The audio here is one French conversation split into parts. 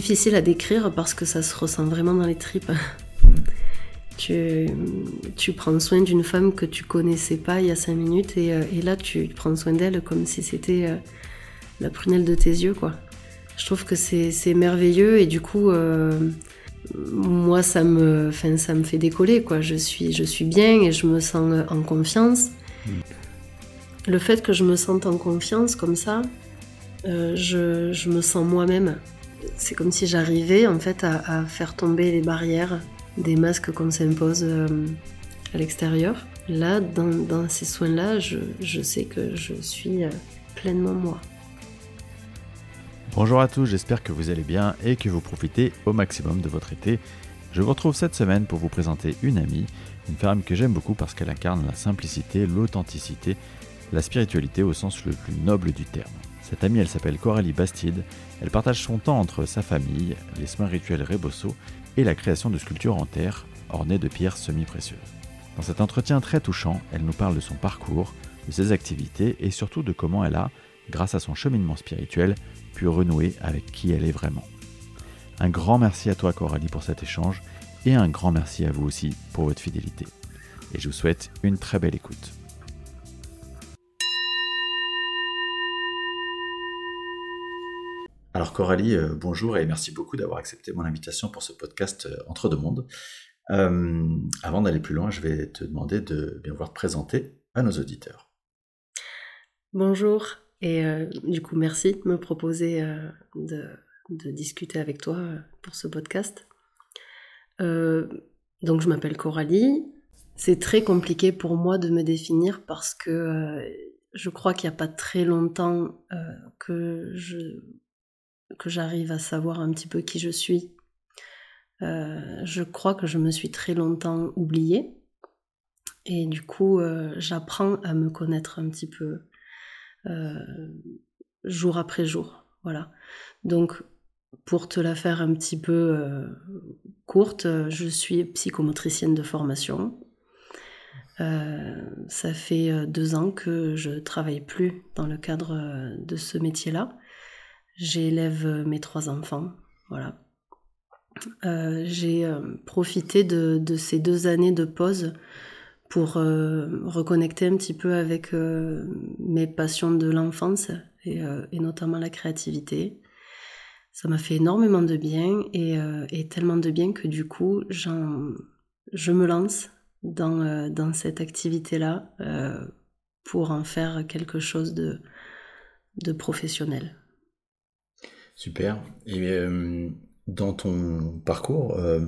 difficile à décrire parce que ça se ressent vraiment dans les tripes. Tu, tu, prends soin d'une femme que tu connaissais pas il y a cinq minutes et, euh, et là tu prends soin d'elle comme si c'était euh, la prunelle de tes yeux quoi. Je trouve que c'est merveilleux et du coup euh, moi ça me, ça me fait décoller quoi. Je suis, je suis bien et je me sens en confiance. Mm. Le fait que je me sente en confiance comme ça, je, je, me sens moi-même. C'est comme si j'arrivais en fait à, faire tomber les barrières des masques qu'on s'impose euh, à l'extérieur. Là, dans, ces soins-là, je, sais que je suis euh, pleinement moi. Bonjour à tous, j'espère que vous allez bien et que vous profitez au maximum de votre été. Je vous retrouve cette semaine pour vous présenter une amie, une femme que j'aime beaucoup parce qu'elle incarne la simplicité, l'authenticité, la spiritualité au sens le plus noble du terme. Cette amie, elle s'appelle Coralie Bastide. Elle partage son temps entre sa famille, les soins rituels Rebosso et la création de sculptures en terre ornées de pierres semi-précieuses. Dans cet entretien très touchant, elle nous parle de son parcours, de ses activités et surtout de comment elle a, grâce à son cheminement spirituel, pu renouer avec qui elle est vraiment. Un grand merci à toi Coralie pour cet échange et un grand merci à vous aussi pour votre fidélité. Et je vous souhaite une très belle écoute. Alors Coralie, euh, bonjour et merci beaucoup d'avoir accepté mon invitation pour ce podcast euh, Entre deux mondes. Euh, avant d'aller plus loin, je vais te demander de bien vouloir te présenter à nos auditeurs. Bonjour et du coup merci de me proposer de, discuter avec toi pour ce podcast. donc je m'appelle Coralie. C'est très compliqué pour moi de me définir parce que je crois qu'il n'y a pas très longtemps que je que j'arrive à savoir un petit peu qui je suis. Euh, je crois que je me suis très longtemps oubliée. Et du coup, euh, j'apprends à me connaître un petit peu euh, jour après jour. Voilà. Donc, pour te la faire un petit peu courte, je suis psychomotricienne de formation. ça fait deux ans que je travaille plus dans le cadre de ce métier-là. J'élève euh, mes trois enfants, voilà. Euh, j'ai euh, profité de, ces deux années de pause pour reconnecter un petit peu avec mes passions de l'enfance et, notamment la créativité. Ça m'a fait énormément de bien et, tellement de bien que du coup, je me lance dans, cette activité-là pour en faire quelque chose de professionnel. Super. Et euh, dans ton parcours, euh,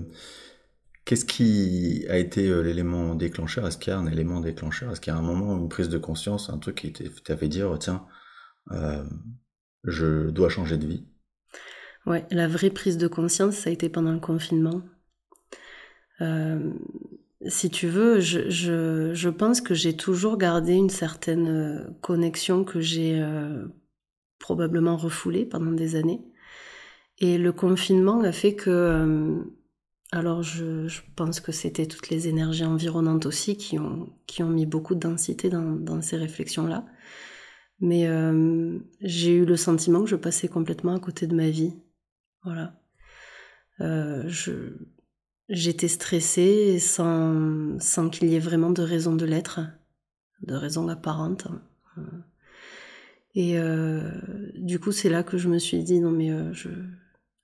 qu'est-ce qui a été euh, l'élément déclencheur? Est-ce qu'il y a un élément déclencheur? Est-ce qu'il y a un moment, une prise de conscience, un truc qui t'a fait dire, tiens, je dois changer de vie? Ouais, la vraie prise de conscience, ça a été pendant le confinement. si tu veux, je, je pense que j'ai toujours gardé une certaine connexion que j'ai probablement refoulé pendant des années. Et le confinement a fait que, euh, alors je, pense que c'était toutes les énergies environnantes aussi qui ont, qui ont mis beaucoup de densité dans, ces réflexions-là. Mais euh, j'ai eu le sentiment que je passais complètement à côté de ma vie. Voilà. Euh, j'étais stressée sans, sans qu'il y ait vraiment de raison de l'être, de raison apparente. Et euh, du coup, c'est là que je me suis dit, non mais euh, je,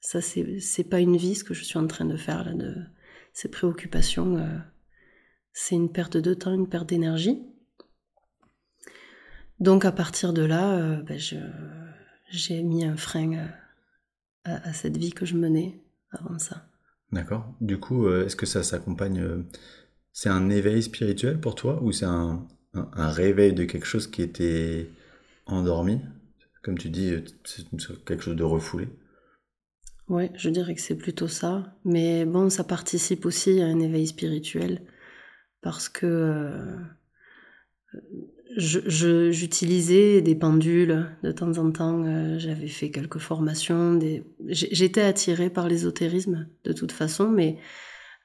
ça, c'est pas une vie ce que je suis en train de faire là, de ces préoccupations. Euh, c'est une perte de temps, une perte d'énergie. Donc à partir de là, ben, j'ai mis un frein à, cette vie que je menais avant ça. D'accord. Du coup, est-ce que ça s'accompagne C'est un éveil spirituel pour toi ou c'est un, un, réveil de quelque chose qui était endormi Comme tu dis, c'est quelque chose de refoulé Oui, je dirais que c'est plutôt ça. Mais bon, ça participe aussi à un éveil spirituel parce que euh, j'utilisais des pendules de temps en temps. Euh, j'avais fait quelques formations. J'étais attirée par l'ésotérisme de toute façon, mais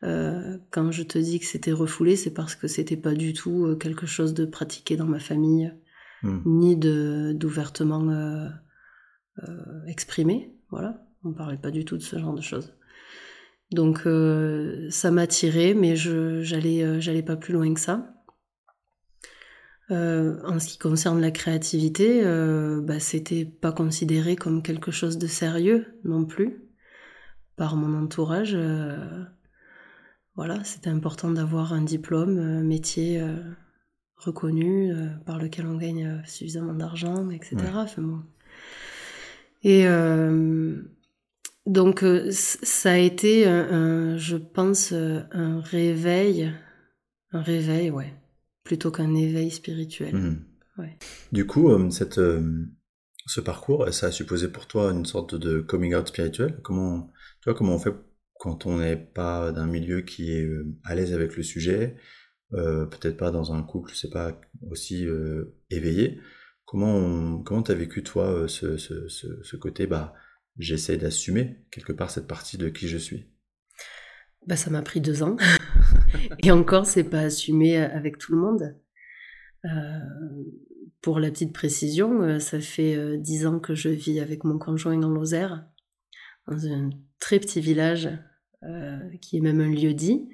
euh, quand je te dis que c'était refoulé, c'est parce que c'était pas du tout quelque chose de pratiqué dans ma famille. Hmm. ni de d'ouvertement euh, euh, exprimé, voilà. On parlait pas du tout de ce genre de choses. Donc euh, ça m'a tiré, mais je j'allais euh, j'allais pas plus loin que ça. En ce qui concerne la créativité, bah, c'était pas considéré comme quelque chose de sérieux non plus par mon entourage. voilà, c'était important d'avoir un diplôme, un métier reconnu par lequel on gagne suffisamment d'argent, etc. Et donc euh, ça a été, je pense, euh, un réveil, un réveil, ouais, plutôt qu'un éveil spirituel. Mmh. Du coup, euh, cette, ce parcours, ça a supposé pour toi une sorte de coming out spirituel? Comment, tu vois, comment on fait quand on n'est pas d'un milieu qui est à l'aise avec le sujet, peut-être pas dans un couple, c'est pas aussi éveillé. Comment comment t'as vécu toi ce, ce, ce, côté bah j'essaie d'assumer quelque part cette partie de qui je suis? Bah, Ça m'a pris deux ans. Et encore, c'est pas assumé avec tout le monde. Euh, pour la petite précision, euh, ça fait euh, dix ans que je vis avec mon conjoint dans Lozère, dans un très petit village qui est même un lieu dit.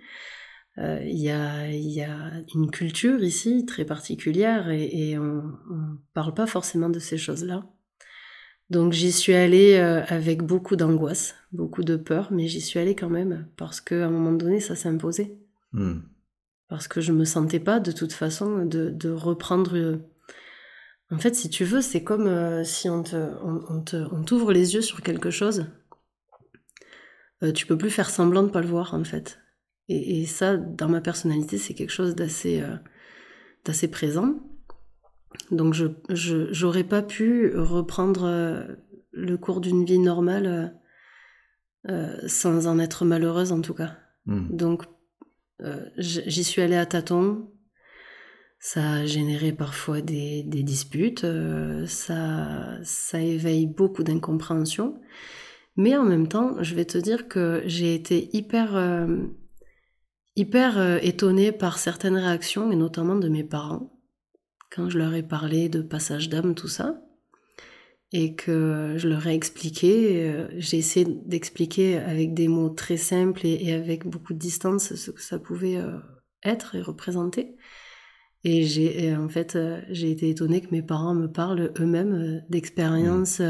Il y, a, y, a, une culture ici très particulière et, et on ne parle pas forcément de ces choses-là. Donc j'y suis allée euh, avec beaucoup d'angoisse, beaucoup de peur, mais j'y suis allée quand même parce qu'à un moment donné, ça imposé. Hmm. Parce que je me sentais pas de toute façon de, reprendre. Euh, en fait, si tu veux, c'est comme euh, si on on, t'ouvre les yeux sur quelque chose. tu peux plus faire semblant de pas le voir en fait. Et, et ça, dans ma personnalité, c'est quelque chose d'assez d'assez présent. Donc je j'aurais pas pu reprendre euh, le cours d'une vie normale euh, euh, sans en être malheureuse en tout cas. Hmm. Donc j'y suis allée à tâtons. Ça a généré parfois des, des disputes, ça, ça éveille beaucoup d'incompréhension. Mais en même temps, je vais te dire que j'ai été hyper, hyper étonnée par certaines réactions, et notamment de mes parents quand je leur ai parlé de passage d'âme, tout ça, et que je leur ai expliqué, euh, j'ai essayé d'expliquer avec des mots très simples et, avec beaucoup de distance ce que ça pouvait euh, être et représenter. Et j'ai en fait euh, j'ai été étonnée que mes parents me parlent eux-mêmes d'expériences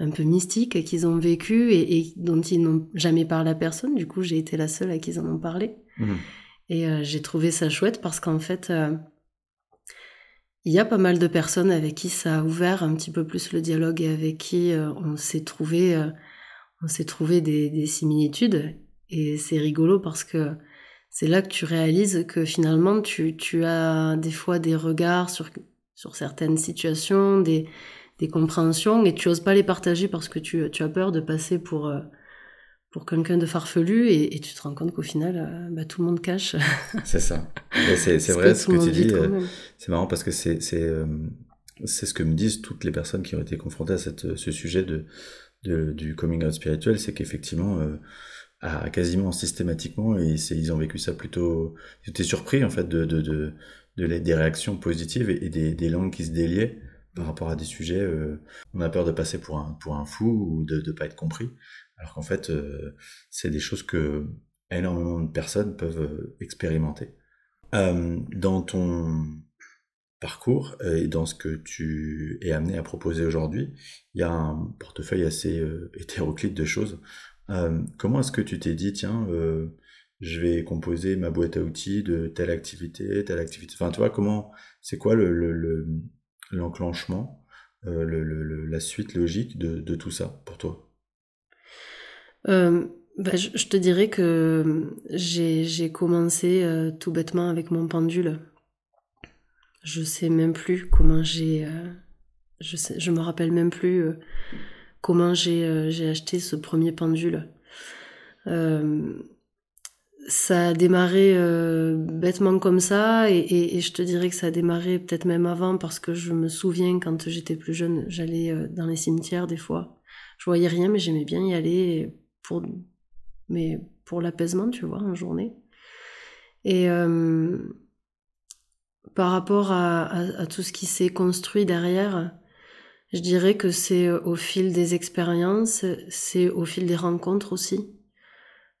un peu mystiques qu'ils ont vécues et, dont ils n'ont jamais parlé à personne. Du coup, j'ai été la seule à qui ils en ont parlé. Mmh. Et j'ai trouvé ça chouette parce qu'en fait, il y a pas mal de personnes avec qui ça a ouvert un petit peu plus le dialogue et avec qui euh, on s'est trouvé, euh, on s'est trouvé des, similitudes. Et c'est rigolo parce que c'est là que tu réalises que finalement tu, tu as des fois des regards sur, sur certaines situations, des, des compréhensions et tu oses pas les partager parce que tu, tu as peur de passer pour, euh, pour quelqu'un de farfelu et, tu te rends compte qu'au final, euh, bah, tout le monde cache. c'est ça. C'est vrai ce que tu dis. Euh, c'est marrant parce que c'est c'est ce que me disent toutes les personnes qui ont été confrontées à cette, ce sujet de, de du coming out spirituel, c'est qu'effectivement, à, quasiment systématiquement, et ils ont vécu ça plutôt. Ils étaient surpris en fait de, de, de, de des réactions positives et, des, des langues qui se déliaient par rapport à des sujets. on a peur de passer pour un, pour un fou ou de ne pas être compris. Alors qu'en fait, euh, c'est des choses que énormément de personnes peuvent euh, expérimenter. Euh, dans ton parcours et dans ce que tu es amené à proposer aujourd'hui, il y a un portefeuille assez hétéroclite de choses. comment est-ce que tu t'es dit, tiens, je vais composer ma boîte à outils de telle activité, telle activité. Enfin, tu vois, comment, c'est quoi le, l'enclenchement, le, la suite logique de tout ça pour toi? Euh, bah, je, te dirais que j'ai commencé euh, tout bêtement avec mon pendule. Je sais même plus comment j'ai. Euh, je me rappelle même plus comment j'ai acheté ce premier pendule. Ça a démarré bêtement comme ça, et, et, je te dirais que ça a démarré peut-être même avant, parce que je me souviens quand j'étais plus jeune, j'allais dans les cimetières des fois. Je voyais rien, mais j'aimais bien y aller pour, mais pour l'apaisement, tu vois, en journée. Et euh, par rapport à, tout ce qui s'est construit derrière, Je dirais que c'est au fil des expériences, c'est au fil des rencontres aussi.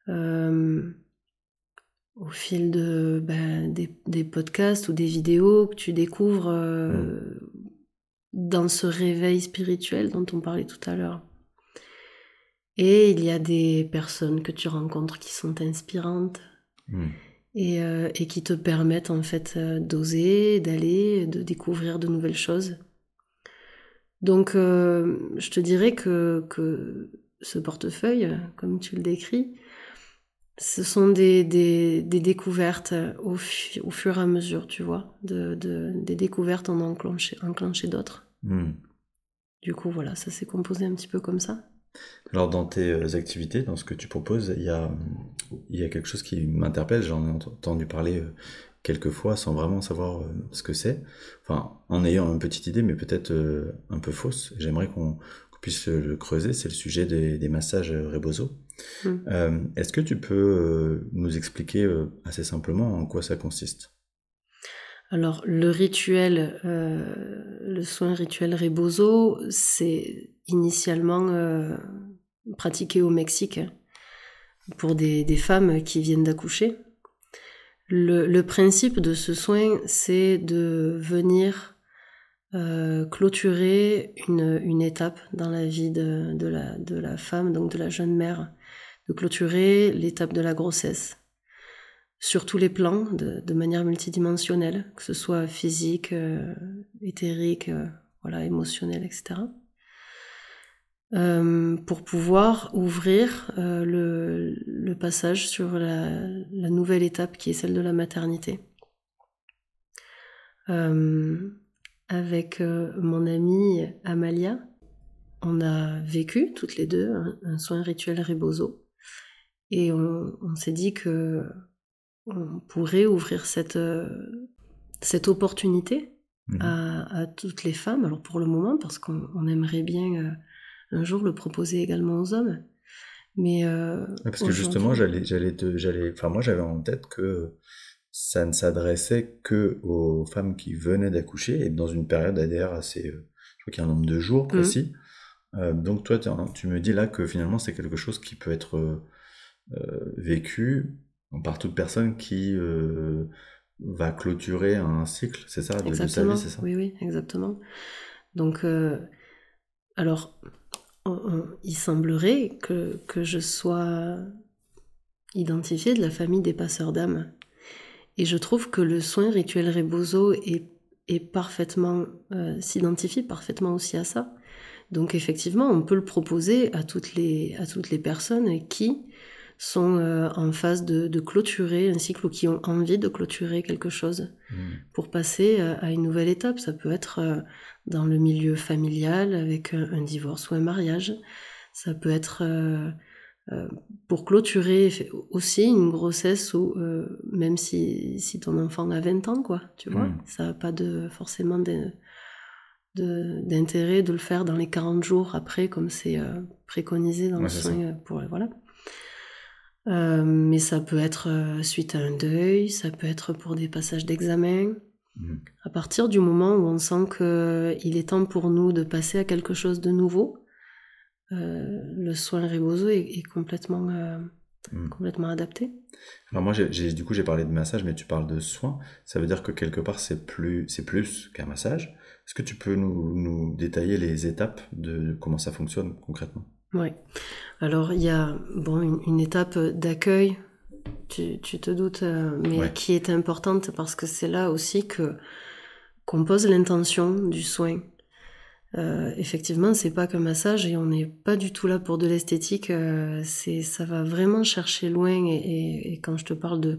Euh, au fil de, ben, des, podcasts ou des vidéos que tu découvres euh, mm. dans ce réveil spirituel dont on parlait tout à l'heure. Et il y a des personnes que tu rencontres qui sont inspirantes mm. et, euh, et, qui te permettent en fait d'oser, d'aller, de découvrir de nouvelles choses. Donc je te dirais que, que ce portefeuille, comme tu le décris, ce sont des, des, des découvertes au, au, fur et à mesure, tu vois, de, de des découvertes en enclencher, enclencher d'autres. Hmm. Du coup, voilà, ça s'est composé un petit peu comme ça. Alors, dans tes euh, activités, dans ce que tu proposes, il y a, il y a quelque chose qui m'interpelle. J'en ai entendu parler euh, quelques fois sans vraiment savoir euh, ce que c'est. Enfin, en ayant une petite idée, mais peut-être un peu fausse. J'aimerais qu'on puisse le creuser. C'est le sujet des, des massages Rebozo. Mm. Euh, est-ce que tu peux euh, nous expliquer euh, assez simplement en quoi ça consiste? Alors, le rituel, le soin rituel Rebozo, c'est initialement pratiqué au Mexique pour des, femmes qui viennent d'accoucher. Le, principe de ce soin, c'est de venir clôturer une, étape dans la vie de, la, de la femme, donc de la jeune mère clôturer l'étape de la grossesse sur tous les plans, de, manière multidimensionnelle, que ce soit physique, euh, éthérique, euh, voilà, etc. Euh, pour pouvoir ouvrir le, passage sur la, nouvelle étape qui est celle de la maternité. avec mon amie Amalia, on a vécu toutes les deux un, un soin rituel Rebozo et on, s'est dit que on pourrait ouvrir cette, euh, cette opportunité mhm. à, toutes les femmes. Alors pour le moment, parce qu'on aimerait bien euh, un jour le proposer également aux hommes. Mais euh, parce que justement, j'allais, j'allais, j'allais, enfin moi j'avais en tête que ça ne s'adressait que aux femmes qui venaient d'accoucher et dans une période ADR assez, je crois qu'il y a un nombre de jours mmh. précis. donc toi, tu me dis là que finalement c'est quelque chose qui peut être vécu par toute personne qui euh, va clôturer un cycle, c'est ça, de, sa vie, c'est ça? Oui, oui, exactement. Donc, euh, alors, il semblerait que, que, je sois identifiée de la famille des passeurs d'âmes. Et je trouve que le soin rituel Rebozo est, est parfaitement, s'identifie parfaitement aussi à ça. Donc effectivement, on peut le proposer à toutes les, à toutes les personnes qui sont euh, en phase de, clôturer un cycle ou qui ont envie de clôturer quelque chose hmm. pour passer euh, à une nouvelle étape. Ça peut être euh, dans le milieu familial avec un, divorce ou un mariage. Ça peut être pour clôturer aussi une grossesse où même si, si, ton enfant a 20 ans, quoi, tu vois, hmm. ça n'a pas de, forcément d'intérêt de, le faire dans les 40 jours après, comme c'est préconisé dans le soin. Pour, voilà. Euh, mais ça peut être euh, suite à un deuil, ça peut être pour des passages d'examen. Mmh. À partir du moment où on sent qu'il euh, est temps pour nous de passer à quelque chose de nouveau, le soin Rebozo est, complètement, mmh. complètement adapté. Alors moi, du coup, j'ai parlé de massage, mais tu parles de soin. Ça veut dire que quelque part, c'est plus, c'est plus qu'un massage. Est-ce que tu peux nous, nous détailler les étapes de comment ça fonctionne concrètement? Oui. Alors, il y a bon, une, étape d'accueil, tu, te doutes, euh, mais qui est importante parce que c'est là aussi que qu'on pose l'intention du soin. Euh, effectivement, c'est pas qu'un massage et on n'est pas du tout là pour de l'esthétique. Euh, c'est, ça va vraiment chercher loin et, quand je te parle de,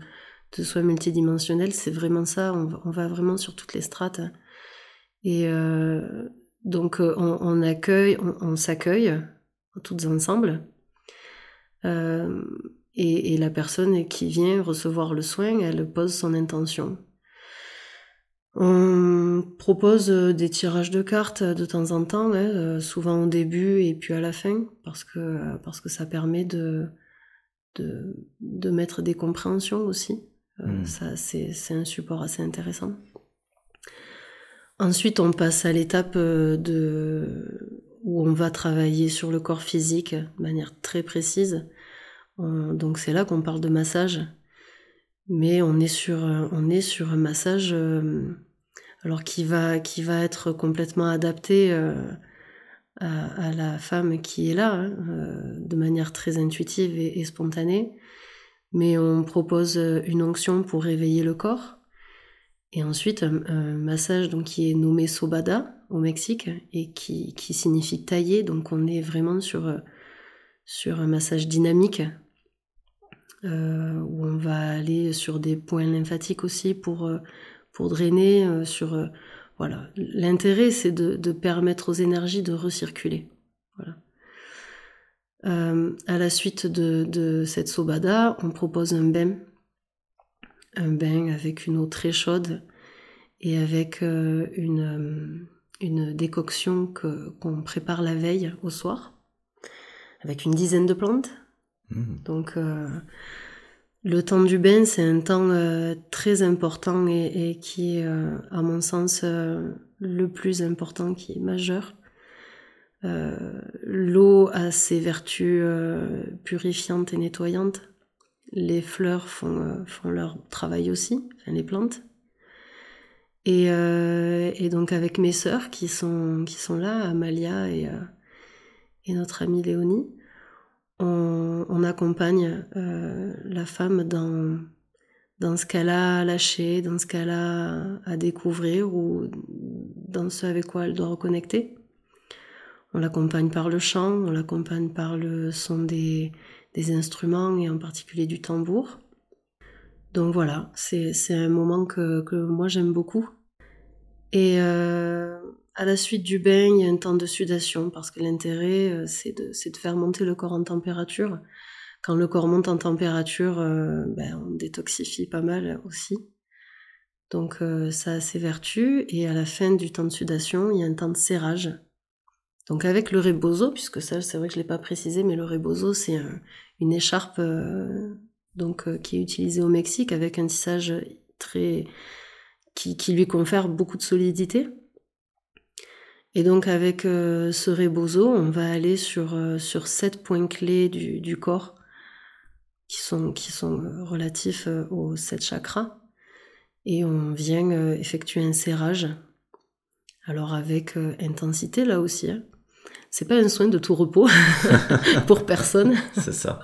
de soins multidimensionnels, c'est vraiment ça. On, va vraiment sur toutes les strates. Et donc, on, accueille, on s'accueille toutes ensemble. Euh, et, la personne qui vient recevoir le soin, elle pose son intention. On propose des tirages de cartes de temps en temps, hein, euh, souvent au début et puis à la fin, parce que, parce que ça permet de, de, de mettre des compréhensions aussi. Euh, ça, c'est, c'est un support assez intéressant. Ensuite, on passe à l'étape de où on va travailler sur le corps physique de manière très précise. donc c'est là qu'on parle de massage, mais on est sur on est sur un massage alors qui va qui va être complètement adapté à, la femme qui est là, hein, euh, de manière très intuitive et, spontanée. Mais on propose une onction pour réveiller le corps. Et ensuite, un, massage donc, qui est nommé Sobada Mexique et qui, signifie tailler. Donc on est vraiment sur, sur un massage dynamique euh, où on va aller sur des points lymphatiques aussi pour, pour drainer, euh, sur voilà. L'intérêt, c'est de, permettre aux énergies de recirculer. Voilà. Euh, à la suite de, cette sobada, on propose un bain. Un bain avec une eau très chaude et avec euh, une, euh, une, décoction qu'on prépare la veille au soir, avec une dizaine de plantes. Mmh. Donc, le temps du bain, c'est un temps euh, très important et, qui est, euh, à mon sens, euh, le plus important, qui est majeur. L'eau a ses vertus purifiantes et nettoyantes. Les fleurs font, font leur travail aussi, enfin les plantes. Et, et, donc avec mes sœurs qui sont, qui sont là, Amalia et, et notre amie Léonie, on, accompagne euh, la femme dans, dans ce qu'elle a à lâcher, dans ce qu'elle a à découvrir ou dans ce avec quoi elle doit reconnecter. On l'accompagne par le chant, on l'accompagne par le son des, instruments et en particulier du tambour. Donc voilà, c'est un moment que, que moi j'aime beaucoup. Et euh, à la suite du bain, il y a un temps de sudation parce que l'intérêt, euh, c'est de, de, faire monter le corps en température. Quand le corps monte en température, euh, ben, on détoxifie pas mal aussi. Donc ça a ses vertus. Et à la fin du temps de sudation, il y a un temps de serrage. Donc avec le rebozo, puisque ça, c'est vrai que je l'ai pas précisé, mais le rebozo, c'est une écharpe donc qui est utilisée au Mexique avec un tissage très qui, qui lui confère beaucoup de solidité. Et donc avec euh, ce rebozo, on va aller sur, euh, sur sept points clés du, du, corps qui sont, qui sont euh, relatifs aux sept chakras. Et on vient effectuer un serrage. Alors avec intensité là aussi. Hein. C'est pas un soin de tout repos pour personne. C'est ça.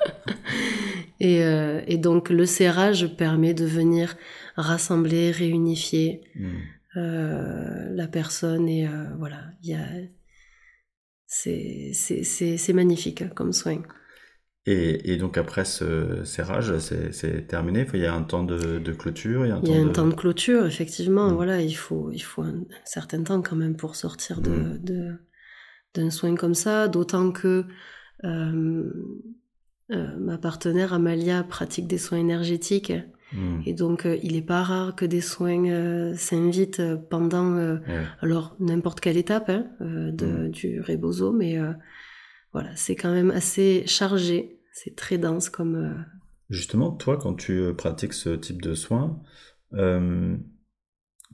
Et, et, donc le serrage permet de venir rassembler, réunifier. Hmm. Euh, la personne et euh, voilà, il y a c'est magnifique comme soin. Et, et, donc après ce serrage, c'est terminé? Il y a un temps de, de clôture. Il y a un, temps, de... temps, de... clôture, effectivement. Mm. Voilà, il faut, il faut un, certain temps quand même pour sortir de mm. d'un soin comme ça. D'autant que euh, ma partenaire Amalia pratique des soins énergétiques Hmm. Et donc, euh, il n'est pas rare que des soins euh, s'invitent pendant, euh, alors n'importe quelle étape hein, de, hmm. du rebozo, mais voilà, c'est quand même assez chargé, c'est très dense comme. Justement, toi, quand tu pratiques ce type de soins,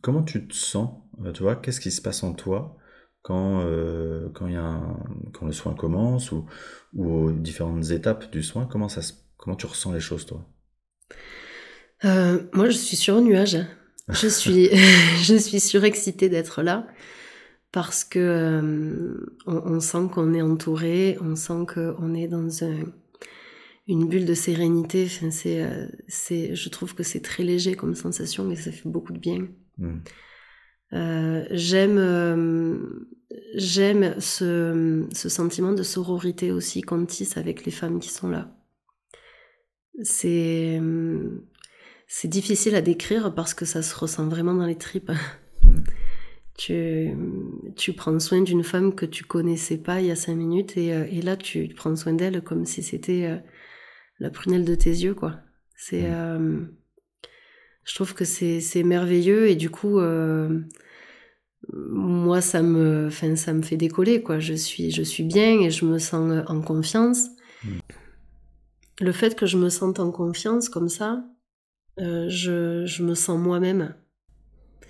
comment tu te sens? Tu vois, qu'est-ce qui se passe en toi? Quand, quand, y a quand le soin commence ou, ou aux différentes étapes du soin Comment, ça comment tu ressens les choses, toi? Euh, moi, je suis sur un nuage. Je suis, je suis surexcitée d'être là parce que euh, on, sent qu'on est entouré, on sent qu'on est dans un, une bulle de sérénité. Enfin, c'est, euh, c'est, je trouve que c'est très léger comme sensation et ça fait beaucoup de bien. Hmm. j'aime, j'aime ce, ce sentiment de sororité aussi qu'on tisse avec les femmes qui sont là. C'est c'est difficile à décrire parce que ça se ressent vraiment dans les tripes. tu, tu prends soin d'une femme que tu connaissais pas il y a cinq minutes et, euh, et là tu prends soin d'elle comme si c'était euh, la prunelle de tes yeux quoi. C'est, euh, je trouve que c'est, c'est merveilleux et du coup moi ça me, enfin ça me fait décoller quoi. Je suis, je suis bien et je me sens en confiance. Mm. Le fait que je me sente en confiance comme ça, euh, je, je, me sens moi-même.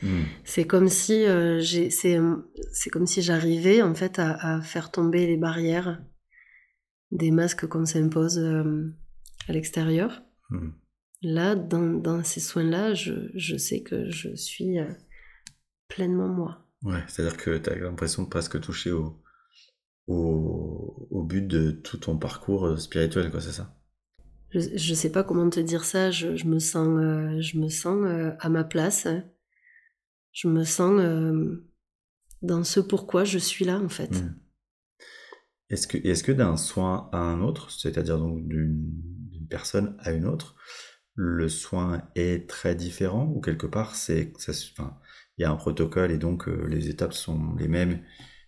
Hmm. C'est comme si c'est comme si j'arrivais en fait à, faire tomber les barrières des masques qu'on s'impose à l'extérieur. Hmm. Là, dans, ces soins-là, je, sais que je suis pleinement moi. Ouais, c'est-à-dire que tu as l'impression de presque toucher au, au, but de tout ton parcours euh, spirituel, quoi, c'est ça? Je, je sais pas comment te dire ça, je, me sens, euh, je me sens euh, à ma place. Je me sens dans ce pourquoi je suis là, en fait. Hmm. Est-ce que, est-ce que d'un soin à un autre, c'est-à-dire donc d'une, personne à une autre, le soin est très différent ou quelque part c'est, enfin, il y a un protocole et donc euh, les étapes sont les mêmes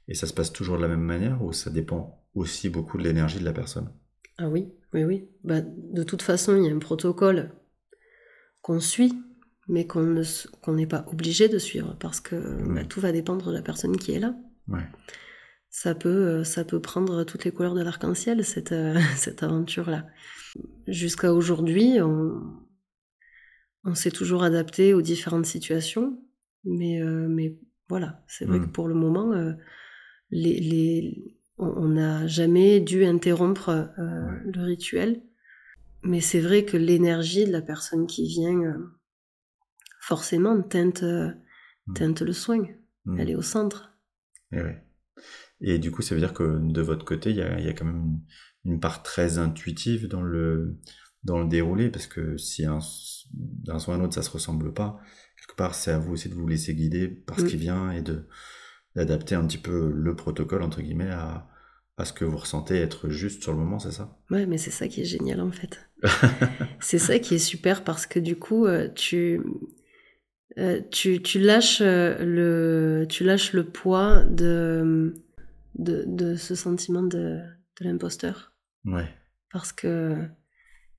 et ça se passe toujours de la même manière ou ça dépend aussi beaucoup de l'énergie de la personne? Ah oui, oui, oui. Bah, de toute façon, il y a un protocole qu'on suit, mais qu'on n'est pas obligé de suivre parce que bah, tout va dépendre de la personne qui est là. Ça peut, euh, ça peut prendre toutes les couleurs de l'arc-en-ciel, cette, euh, cette aventure-là. Jusqu'à aujourd'hui, on, on s'est toujours adapté aux différentes situations. Mais, euh, mais voilà, c'est vrai que mmh. pour le moment, euh, les, les, on n'a jamais dû interrompre le rituel. Mais c'est vrai que l'énergie de la personne qui vient, forcément, teinte, mmh. teinte le soin. Mmh. Elle est au centre. Et, eh Et du coup, ça veut dire que de votre côté, il y a, y a, quand même une, part très intuitive dans le, dans le déroulé, parce que si d'un soin à un autre, ça se ressemble pas, quelque part, c'est à vous aussi de vous laisser guider par ce qui vient et de d'adapter un petit peu le protocole, entre guillemets, à, à ce que vous ressentez être juste sur le moment, c'est ça? Ouais, mais c'est ça qui est génial en fait. c'est ça qui est super parce que du coup, euh, tu, euh, tu, tu, lâches euh, le, tu lâches le poids de, de, de ce sentiment de, de l'imposteur. Ouais. Parce que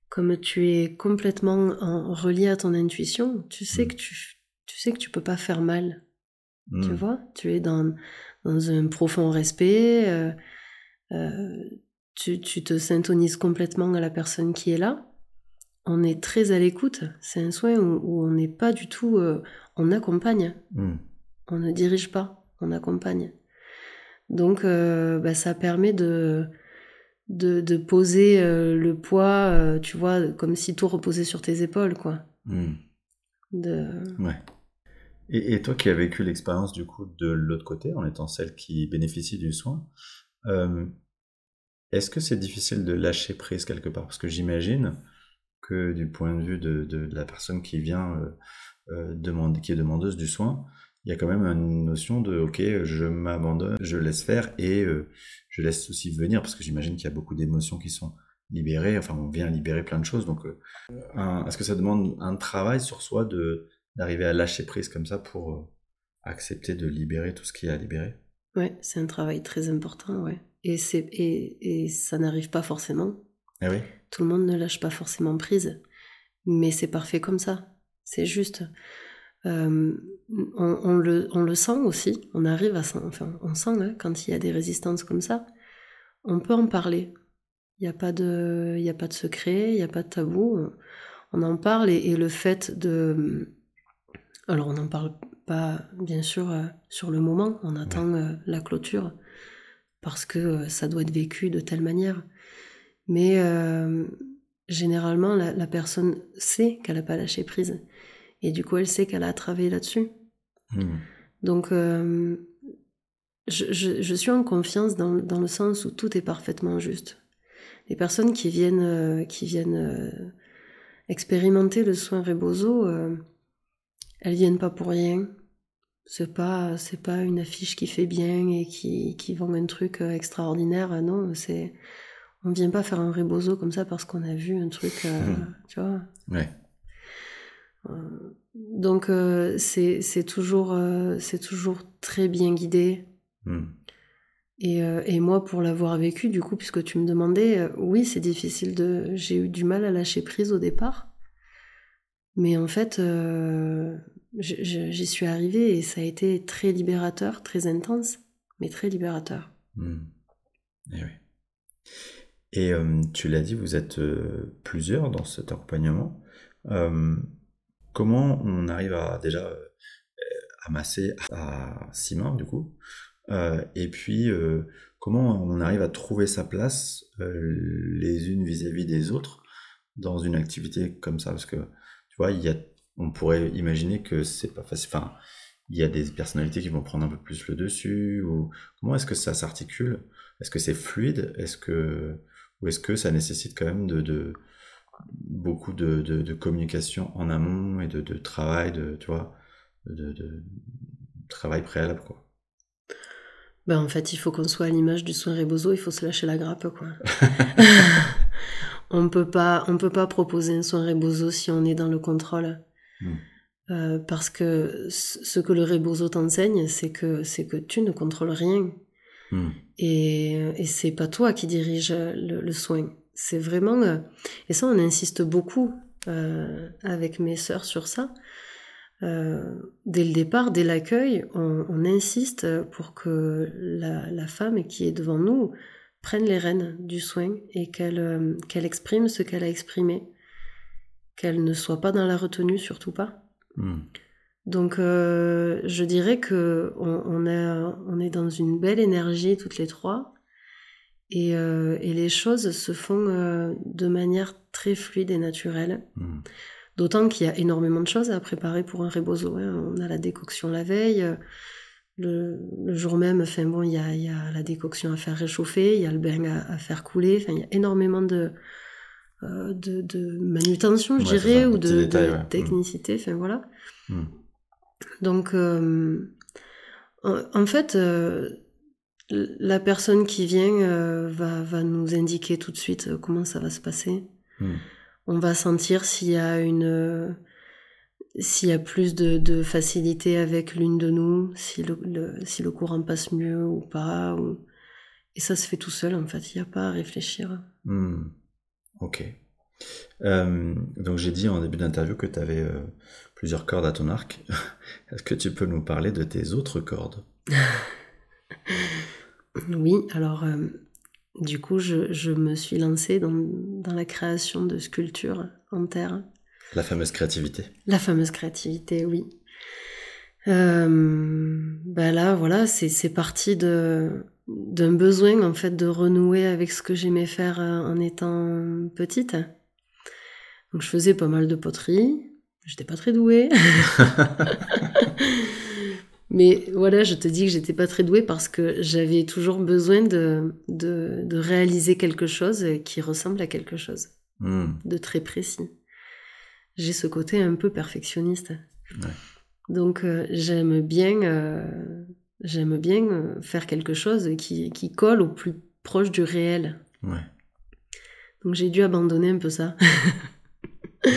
comme tu es complètement en, relié à ton intuition, tu sais mm. que tu, tu sais que tu peux pas faire mal. Tu mm. vois, tu es dans, dans un profond respect, euh, euh, tu, tu, te syntonises complètement à la personne qui est là. On est très à l'écoute. C'est un soin où, on n'est pas du tout. Euh, on accompagne. Mm. On ne dirige pas, on accompagne. Donc, bah, ça permet de, de, poser le poids, tu vois, comme si tout reposait sur tes épaules, quoi. Mm. De... Ouais. Et, toi qui as vécu l'expérience du coup de l'autre côté, en étant celle qui bénéficie du soin, euh, est-ce que c'est difficile de lâcher prise quelque part? Parce que j'imagine que du point de vue de, la personne qui vient euh, euh, demander, qui est demandeuse du soin, il y a quand même une notion de ok, je m'abandonne, je laisse faire et je laisse aussi venir parce que j'imagine qu'il y a beaucoup d'émotions qui sont libérées. Enfin, on vient libérer plein de choses. Donc, est-ce que ça demande un travail sur soi de d'arriver à lâcher prise comme ça pour euh, accepter de libérer tout ce qu'il y a à libérer? Ouais, c'est un travail très important, ouais. Et, c'est, et, et ça n'arrive pas forcément. Eh oui. Tout le monde ne lâche pas forcément prise. Mais c'est parfait comme ça. C'est juste. Euh, on, le, on, le, sent aussi. On arrive à enfin, on sent hein, quand il y a des résistances comme ça. On peut en parler. Il n'y a, pas de, a pas de secret, il n'y a pas de tabou. On en parle et le fait de, alors on n'en parle pas bien sûr euh, sur le moment, on attend euh, la clôture parce que ça doit être vécu de telle manière. Mais généralement la, personne sait qu'elle n'a pas lâché prise et du coup elle sait qu'elle a travaillé là-dessus. Hmm. Donc je, suis en confiance dans, le sens où tout est parfaitement juste. Les personnes qui viennent, qui viennent expérimenter le soin Rebozo, elles viennent pas pour rien. C'est pas, c'est pas une affiche qui fait bien et qui, qui vend un truc euh, extraordinaire. Non, c'est, on vient pas faire un rebozo comme ça parce qu'on a vu un truc, euh, hmm. tu vois. Ouais. Euh, donc c'est, c'est toujours, c'est toujours très bien guidé. Hmm. Et, et, moi, pour l'avoir vécu, du coup, puisque tu me demandais, oui, c'est difficile de. J'ai eu du mal à lâcher prise au départ. Mais en fait, euh, j'y suis arrivée et ça a été très libérateur, très intense, mais très libérateur. Hmm. Et, eh oui. et euh, tu l'as dit, vous êtes euh, plusieurs dans cet accompagnement. Comment on arrive à déjà masser à six mains, du coup. et puis, comment on arrive à trouver sa place les unes vis-à-vis des autres dans une activité comme ça? Parce que, tu vois, il y a, on pourrait imaginer que c'est pas facile. Enfin, il y a des personnalités qui vont prendre un peu plus le dessus ou comment est-ce que ça s'articule? Est-ce que c'est fluide? Est-ce que ou est-ce que ça nécessite quand même de, beaucoup de, communication en amont et de, travail, de tu vois, de, travail préalable quoi. Ben, en fait, il faut qu'on soit à l'image du soin Rebozo, il faut se lâcher la grappe quoi. on peut pas on peut pas proposer un soin Rebozo si on est dans le contrôle. Hmm. Euh, parce que ce que le rebozo t'enseigne, c'est que, c'est que tu ne contrôles rien. Hmm. Et, et c'est pas toi qui dirige le, soin. C'est vraiment. Euh, et ça, on insiste beaucoup euh, avec mes sœurs sur ça. dès le départ, dès l'accueil, on, insiste pour que la, la, femme qui est devant nous prenne les rênes du soin et qu'elle qu'elle exprime ce qu'elle a exprimé. Qu'elle ne soit pas dans la retenue, surtout pas. Hmm. Donc, euh, je dirais que on, on, on, est dans une belle énergie toutes les trois, et, euh, et les choses se font euh, de manière très fluide et naturelle. Hmm. D'autant qu'il y a énormément de choses à préparer pour un rebozo. Hein. On a la décoction la veille. Le, le jour même, enfin bon, il y a, y a, la décoction à faire réchauffer, il y a le bain à, à faire couler. Enfin, il y a énormément de, euh, de, de, manutention, je dirais, ou de, de technicité, enfin voilà. Hmm. Donc, euh, en, fait, euh, la personne qui vient va, va, nous indiquer tout de suite comment ça va se passer. Hmm. On va sentir s'il y a une s'il y a plus de, de facilité avec l'une de nous, si le, si le courant passe mieux ou pas. Ou... Et ça se fait tout seul, en fait, il n'y a pas à réfléchir. Hmm. Ok. Euh, donc j'ai dit en début d'interview que tu avais euh, plusieurs cordes à ton arc. Est-ce que tu peux nous parler de tes autres cordes? Oui, alors euh, du coup je, me suis lancée dans, dans, la création de sculptures en terre. La fameuse créativité. La fameuse créativité, oui. bah là, voilà, c'est parti de d'un besoin en fait de renouer avec ce que j'aimais faire euh, en étant petite. Donc je faisais pas mal de poterie, j'étais pas très douée. Mais voilà, je te dis que j'étais pas très douée parce que j'avais toujours besoin de, de, réaliser quelque chose qui ressemble à quelque chose hmm. de très précis. J'ai ce côté un peu perfectionniste. Donc euh, j'aime bien euh, J'aime bien euh, faire quelque chose qui, qui, colle au plus proche du réel. Ouais. Donc j'ai dû abandonner un peu ça.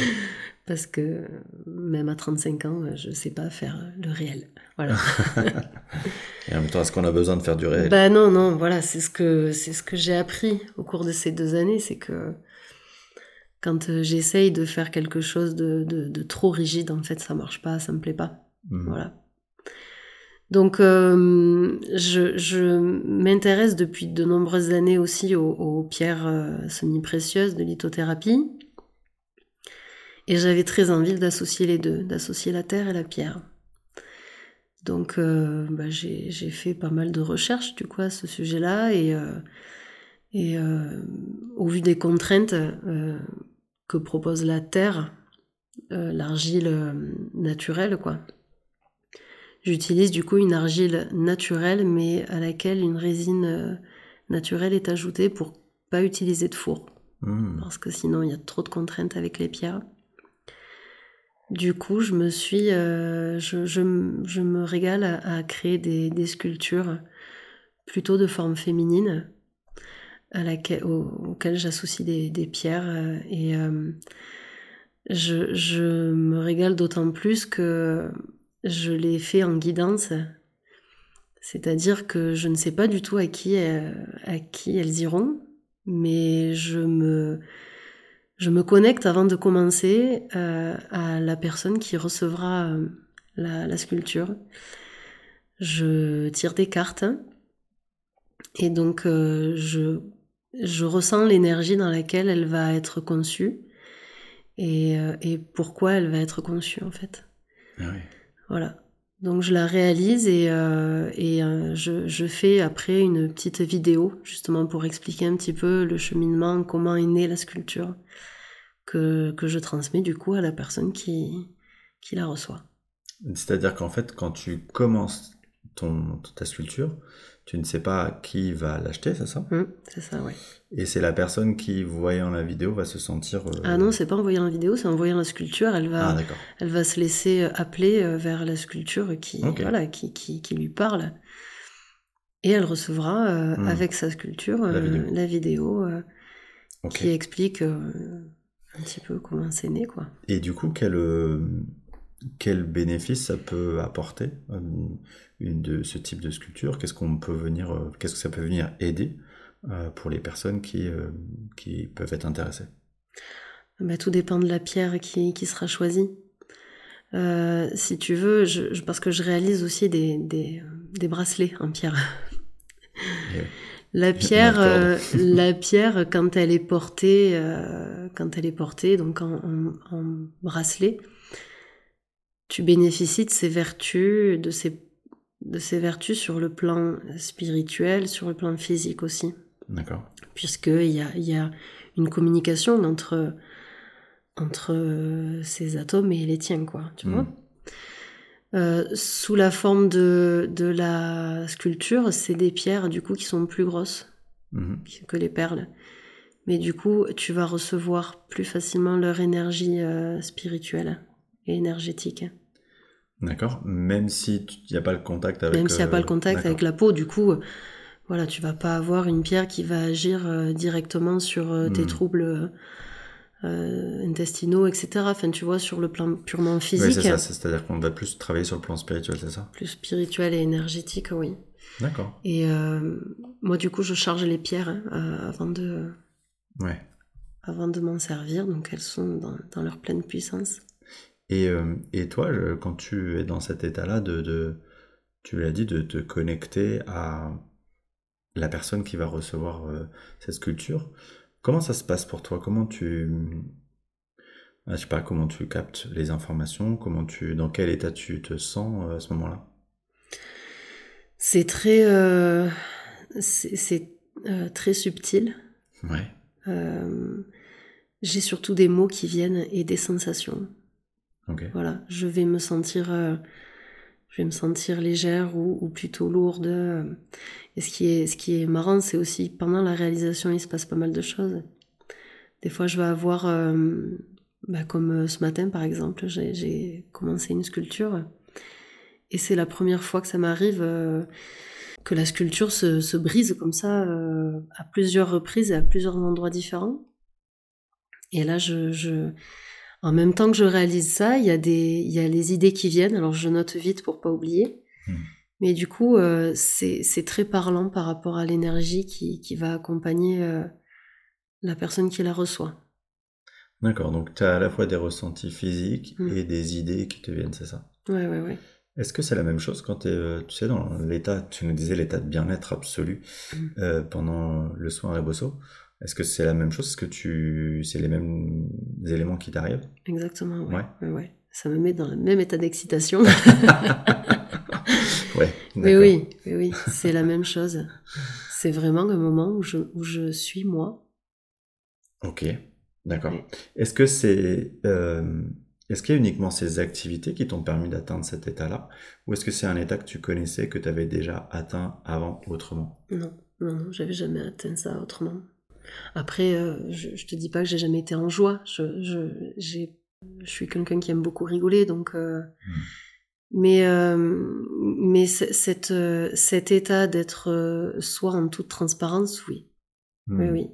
Parce que même à 35 ans, je ne sais pas faire le réel. Voilà. Et en même temps, est-ce qu'on a besoin de faire du réel? Ben non, non, voilà, c'est ce que, c'est ce que j'ai appris au cours de ces deux années, c'est que quand euh, j'essaye de faire quelque chose de, de, de, trop rigide, en fait, ça marche pas, ça me plaît pas. Mmh. Voilà. Donc, euh, je, m'intéresse depuis de nombreuses années aussi aux, pierres euh, semi-précieuses de lithothérapie. Et j'avais très envie d'associer les deux, d'associer la terre et la pierre. Donc, euh, bah, j'ai fait pas mal de recherches du coup à ce sujet-là et, et au vu des contraintes que propose la terre, l'argile naturelle, quoi J'utilise du coup une argile naturelle, mais à laquelle une résine euh, naturelle est ajoutée pour pas utiliser de four. Hmm. Parce que sinon, il y a trop de contraintes avec les pierres. Du coup, je me suis, euh, je, me régale à, créer des, sculptures plutôt de forme féminine, auxquelles j'associe des, pierres. Euh, et je, je, me régale d'autant plus que je l'ai fait en guidance, c'est-à-dire que je ne sais pas du tout à qui, euh, à qui elles iront, mais je me, je me connecte avant de commencer euh, à la personne qui recevra euh, la, sculpture. Je tire des cartes et donc je, je ressens l'énergie dans laquelle elle va être conçue et, et pourquoi elle va être conçue en fait. Ah oui. Voilà. Donc je la réalise et, euh, euh, je, fais après une petite vidéo justement pour expliquer un petit peu le cheminement, comment est née la sculpture, que, que je transmets du coup à la personne qui, qui la reçoit. C'est-à-dire qu'en fait, quand tu commences ta sculpture, tu ne sais pas qui va l'acheter, c'est ça? Mmh, C'est ça, oui. Et c'est la personne qui, voyant la vidéo, va se sentir. Euh, ah non, c'est pas en voyant la vidéo, c'est en voyant la sculpture. Elle va, ah, elle va se laisser euh, appeler euh, vers la sculpture qui, voilà, qui, qui, qui, lui parle. Et elle recevra mmh. avec sa sculpture la vidéo, qui explique un petit peu comment c'est né, quoi. Et du coup, quel, quel bénéfice ça peut apporter une, de ce type de sculpture? Qu'est-ce qu'on peut venir, qu'est-ce que ça peut venir aider euh, pour les personnes qui, euh, qui peuvent être intéressées? Bah, Tout dépend de la pierre qui, qui sera choisie. Euh, si tu veux, je, parce que je réalise aussi des, des, des bracelets en pierre. La pierre, la pierre, quand elle est portée, quand elle est portée, donc en, en, bracelet, tu bénéficies de ses vertus, de ses, de ses vertus sur le plan spirituel, sur le plan physique aussi. D'accord. Puisqu'il y a, y a une communication entre, entre ces atomes et les tiens, quoi, tu vois. Hmm. Euh, sous la forme de, de la sculpture, c'est des pierres du coup qui sont plus grosses hmm. que les perles. Mais du coup, tu vas recevoir plus facilement leur énergie euh, spirituelle et énergétique. D'accord. Même s'il n'y a pas le contact avec. Même s'il n'y a pas le contact avec la peau, du coup, voilà, tu vas pas avoir une pierre qui va agir euh, directement sur euh, tes hmm. troubles euh, intestinaux, etc. Enfin, tu vois, sur le plan purement physique. Oui, c'est ça, c'est-à-dire qu'on va plus travailler sur le plan spirituel, c'est ça? Plus spirituel et énergétique, oui. D'accord. Et moi, du coup, je charge les pierres hein, avant de. Ouais. Avant de m'en servir, donc elles sont dans, dans leur pleine puissance. Et, et toi, quand tu es dans cet état-là de, de tu l'as dit, de te connecter à, la personne qui va recevoir euh, cette sculpture. Comment ça se passe pour toi? Comment tu, ah, je sais pas, comment tu captes les informations? Comment tu, dans quel état tu te sens euh, à ce moment-là? C'est très, euh, c'est très subtil. Ouais. J'ai surtout des mots qui viennent et des sensations. Voilà, je vais me sentir je vais me sentir légère ou, plutôt lourde. Et ce qui est, ce qui est marrant, c'est aussi pendant la réalisation, il se passe pas mal de choses. Des fois, je vais avoir, euh, bah, comme euh, ce matin par exemple, j'ai commencé une sculpture. Et c'est la première fois que ça m'arrive euh, que la sculpture se, se brise comme ça à plusieurs reprises et à plusieurs endroits différents. Et là, je, en même temps que je réalise ça, il y a des, il y a les idées qui viennent. Alors je note vite pour pas oublier. Hmm. Mais du coup, euh, c'est très parlant par rapport à l'énergie qui, qui, va accompagner euh, la personne qui la reçoit. D'accord, donc tu as à la fois des ressentis physiques hmm. et des idées qui te viennent, c'est ça? Ouais, ouais, ouais. Est-ce que c'est la même chose quand tu es, euh, tu sais, dans l'état, tu nous disais l'état de bien-être absolu hmm. pendant le soin à Rebosso est-ce que c'est la même chose? Est-ce que tu, c'est les mêmes éléments qui t'arrivent? Exactement. Ouais. Ouais. ouais. Ça me met dans le même état d'excitation. ouais. Mais oui, oui, oui, c'est la même chose. C'est vraiment un moment où je, où je suis moi. Ok, d'accord. Est-ce que c'est, euh, est-ce qu'il y a uniquement ces activités qui t'ont permis d'atteindre cet état-là, ou est-ce que c'est un état que tu connaissais que tu avais déjà atteint avant autrement? Non, non, non, j'avais jamais atteint ça autrement. Après, euh, je, je, te dis pas que j'ai jamais été en joie. Je, je, j'ai, je suis quelqu'un qui aime beaucoup rigoler, donc. Euh, hmm. Mais, euh, mais cette, cet état d'être soi en toute transparence, oui. Oui, hmm. oui.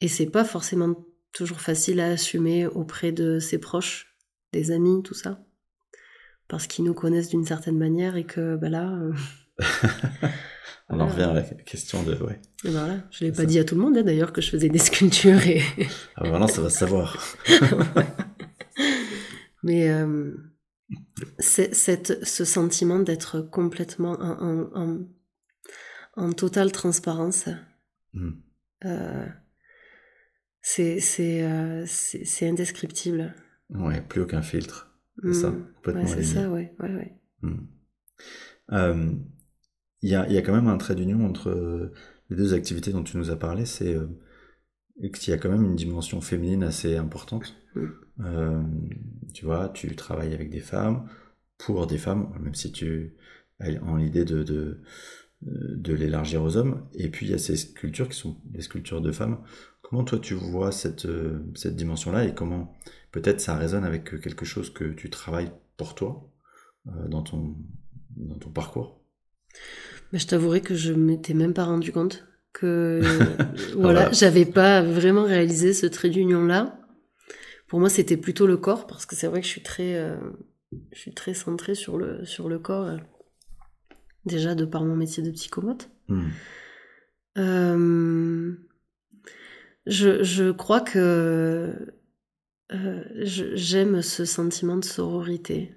Et c'est pas forcément toujours facile à assumer auprès de ses proches, des amis, tout ça. Parce qu'ils nous connaissent d'une certaine manière et que, bah là. On en revient à la question de. Ouais. voilà, je ne l'ai pas dit à tout le monde hein, d'ailleurs que je faisais des sculptures. Et... ah, maintenant, ça va se savoir. Mais euh, cette, ce sentiment d'être complètement en, en, en, totale transparence, hmm. euh, c'est euh, indescriptible. Ouais, plus aucun filtre. C'est ça, hmm. ouais, C'est ça, ouais. ouais, ouais. Hmm. Euh, il y, a, y, a, quand même un trait d'union entre les deux activités dont tu nous as parlé, c'est qu'il y a quand même une dimension féminine assez importante. Euh, tu vois, tu travailles avec des femmes, pour des femmes, même si tu as l'idée de, de, de l'élargir aux hommes. Et puis il y a ces sculptures qui sont des sculptures de femmes. Comment toi tu vois cette, cette dimension-là et comment peut-être ça résonne avec quelque chose que tu travailles pour toi euh, dans, ton, dans ton parcours? Mais Je t'avouerai que je m'étais même pas rendu compte que voilà, j'avais pas vraiment réalisé ce trait d'union là. Pour moi, c'était plutôt le corps parce que c'est vrai que je suis très euh, je suis très centrée sur le sur le corps euh, déjà de par mon métier de psychomote. Hmm. Euh, je, je, crois que j'aime ce sentiment de sororité.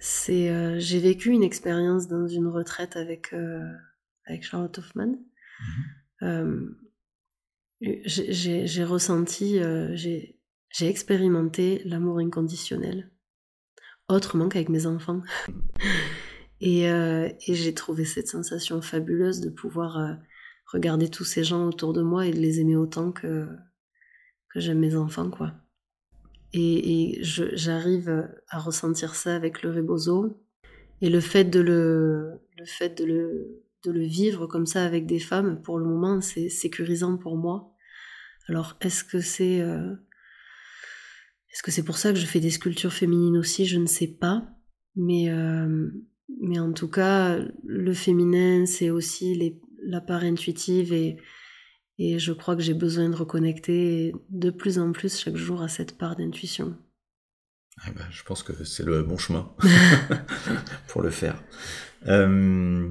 C'est j'ai vécu une expérience dans une retraite avec avec Charlotte Hoffman. Mhm. Euh, j'ai ressenti, euh, j'ai expérimenté l'amour inconditionnel, autrement qu'avec mes enfants. et, euh, et j'ai trouvé cette sensation fabuleuse de pouvoir regarder tous ces gens autour de moi et de les aimer autant que, que j'aime mes enfants, quoi. Et, j'arrive à ressentir ça avec le rebozo. Et le fait de le, le fait de le, de le vivre comme ça avec des femmes, pour le moment, c'est sécurisant pour moi. Alors, est-ce que c'est euh, est-ce que c'est pour ça que je fais des sculptures féminines aussi? Je ne sais pas, mais euh, mais en tout cas, le féminin, c'est aussi les, la part intuitive et et je crois que j'ai besoin de reconnecter de plus en plus chaque jour à cette part d'intuition. Eh ben, je pense que c'est le bon chemin pour le faire. Euh,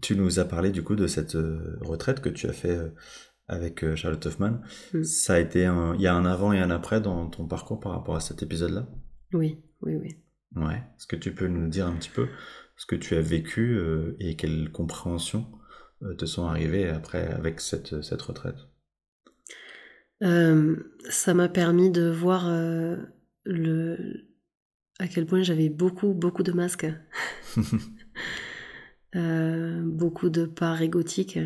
tu nous as parlé du coup de cette euh, retraite que tu as fait euh, avec Charlotte Hoffman. Mm. Ça a été il y a un avant et un après dans ton parcours par rapport à cet épisode-là? Oui, oui, oui. Ouais. Est-ce que tu peux nous dire un petit peu ce que tu as vécu et quelles compréhensions te sont arrivées après avec cette, cette retraite? Ça m'a permis de voir le, à quel point j'avais beaucoup, beaucoup de masques. Euh, beaucoup de parts égotiques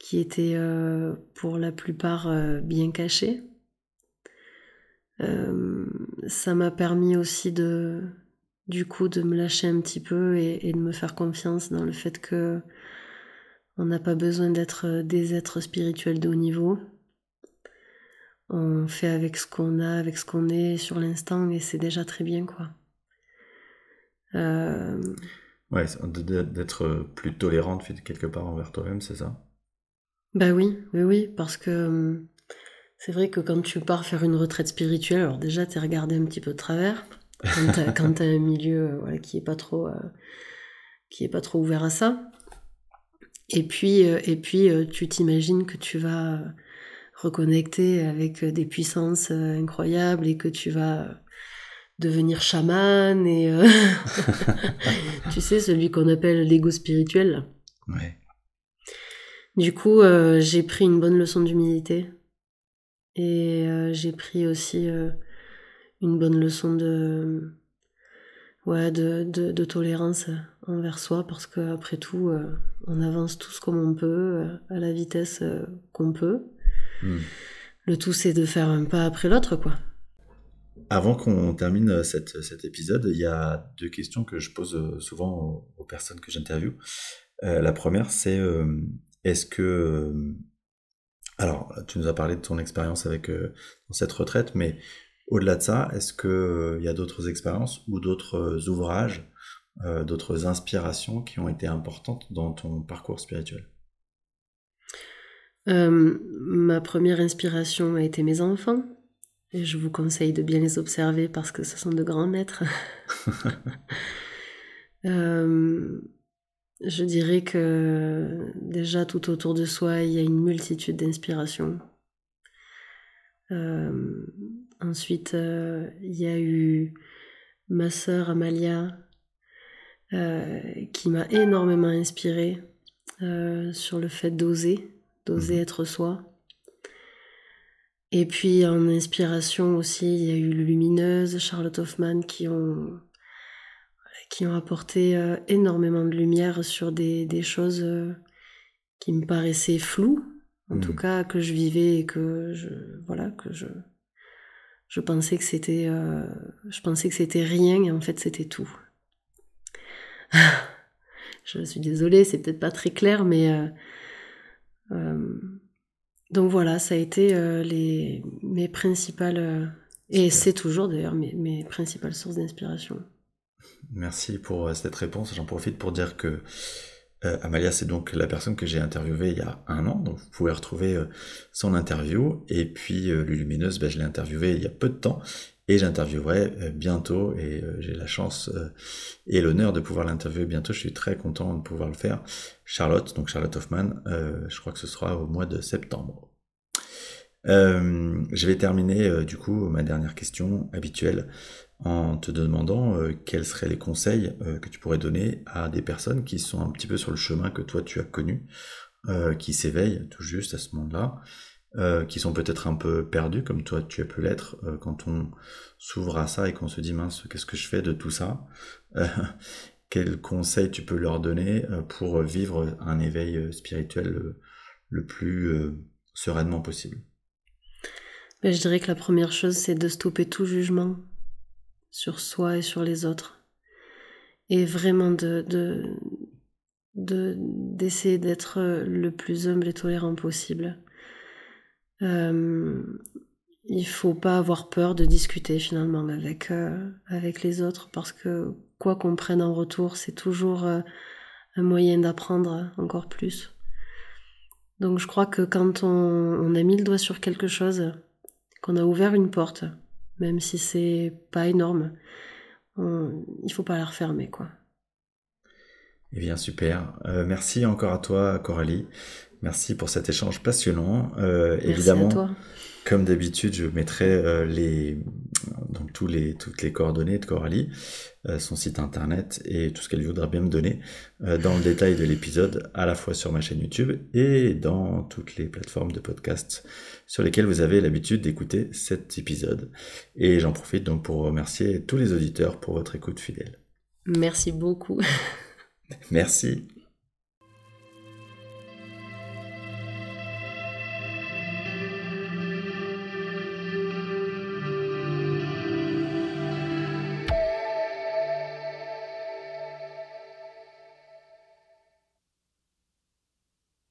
qui étaient euh, pour la plupart euh, bien cachées. ça m'a permis aussi de, du coup, de me lâcher un petit peu et, de me faire confiance dans le fait que on n'a pas besoin d'être des êtres spirituels de haut niveau. On fait avec ce qu'on a, avec ce qu'on est sur l'instant et c'est déjà très bien, quoi. Ouais, d'être plus tolérante quelque part envers toi-même, c'est ça? Bah oui, oui, oui, parce que c'est vrai que quand tu pars faire une retraite spirituelle, alors déjà t'es regardé un petit peu de travers quand t'as un milieu euh, voilà, qui est pas trop euh, qui est pas trop ouvert à ça. Et puis euh, et puis tu t'imagines que tu vas reconnecter avec des puissances incroyables et que tu vas devenir chaman et euh, tu sais celui qu'on appelle l'ego spirituel. Ouais. Du coup, euh, j'ai pris une bonne leçon d'humilité et euh, j'ai pris aussi une bonne leçon de ouais de, de, tolérance envers soi parce que après tout, on avance tous comme on peut à la vitesse qu'on peut. Hmm. Le tout, c'est de faire un pas après l'autre, quoi. Avant qu'on termine euh, cette, cet épisode, il y a deux questions que je pose euh, souvent aux, personnes que j'interviewe. Euh, la première, c'est est-ce que... alors, tu nous as parlé de ton expérience avec cette retraite, mais au-delà de ça, est-ce qu'il y a d'autres expériences ou d'autres ouvrages, d'autres inspirations qui ont été importantes dans ton parcours spirituel Ma première inspiration a été mes enfants et je vous conseille de bien les observer parce que ce sont de grands maîtres. Euh, je dirais que déjà tout autour de soi, il y a une multitude d'inspirations. Euh, ensuite, euh, il y a eu ma sœur Amalia qui m'a énormément inspirée sur le fait d'oser, d'oser mhm. être soi. Et puis en inspiration aussi, il y a eu Lumineuse, Charlotte Hoffman qui ont qui ont apporté énormément de lumière sur des, choses qui me paraissaient floues, en tout mm. cas que je vivais et que je voilà que je je pensais que c'était je pensais que c'était rien et en fait c'était tout. je suis désolée, c'est peut-être pas très clair, mais donc voilà, ça a été les mes principales et c'est toujours d'ailleurs mes, principales sources d'inspiration. Merci pour euh, cette réponse. J'en profite pour dire que euh, Amalia, c'est donc la personne que j'ai interviewée il y a un an. Donc vous pouvez retrouver euh, son interview. Et puis Lulumineuse, ben, je l'ai interviewée il y a peu de temps. Et j'interviewerai bientôt. Et j'ai la chance et l'honneur de pouvoir l'interviewer bientôt. Je suis très content de pouvoir le faire. Charlotte, donc Charlotte Hoffman, je crois que ce sera au mois de septembre. Euh, je vais terminer euh, du coup ma dernière question habituelle en te demandant euh, quels seraient les conseils que tu pourrais donner à des personnes qui sont un petit peu sur le chemin que toi tu as connu, qui s'éveillent tout juste à ce moment-là, qui sont peut-être un peu perdus comme toi tu as pu l'être quand on s'ouvre à ça et qu'on se dit mince qu'est-ce que je fais de tout ça Quels conseils tu peux leur donner pour vivre un éveil spirituel le plus sereinement possible? Ben, je dirais que la première chose, c'est de stopper tout jugement sur soi et sur les autres. Et vraiment de, d'essayer d'être le plus humble et tolérant possible. Euh, il faut pas avoir peur de discuter finalement avec, euh, avec les autres parce que quoi qu'on prenne en retour, c'est toujours euh, un moyen d'apprendre encore plus. Donc je crois que quand on, a mis le doigt sur quelque chose, qu'on a ouvert une porte, même si c'est pas énorme. il faut pas la refermer, quoi. Eh bien, super. Merci encore à toi, Coralie. Merci pour cet échange passionnant. Euh, évidemment, comme d'habitude, je mettrai euh, les, donc tous les, toutes les coordonnées de Coralie, euh, son site internet et tout ce qu'elle voudra bien me donner dans le détail de l'épisode, à la fois sur ma chaîne YouTube et dans toutes les plateformes de podcast sur lesquelles vous avez l'habitude d'écouter cet épisode. Et j'en profite donc pour remercier tous les auditeurs pour votre écoute fidèle. Merci beaucoup. Merci.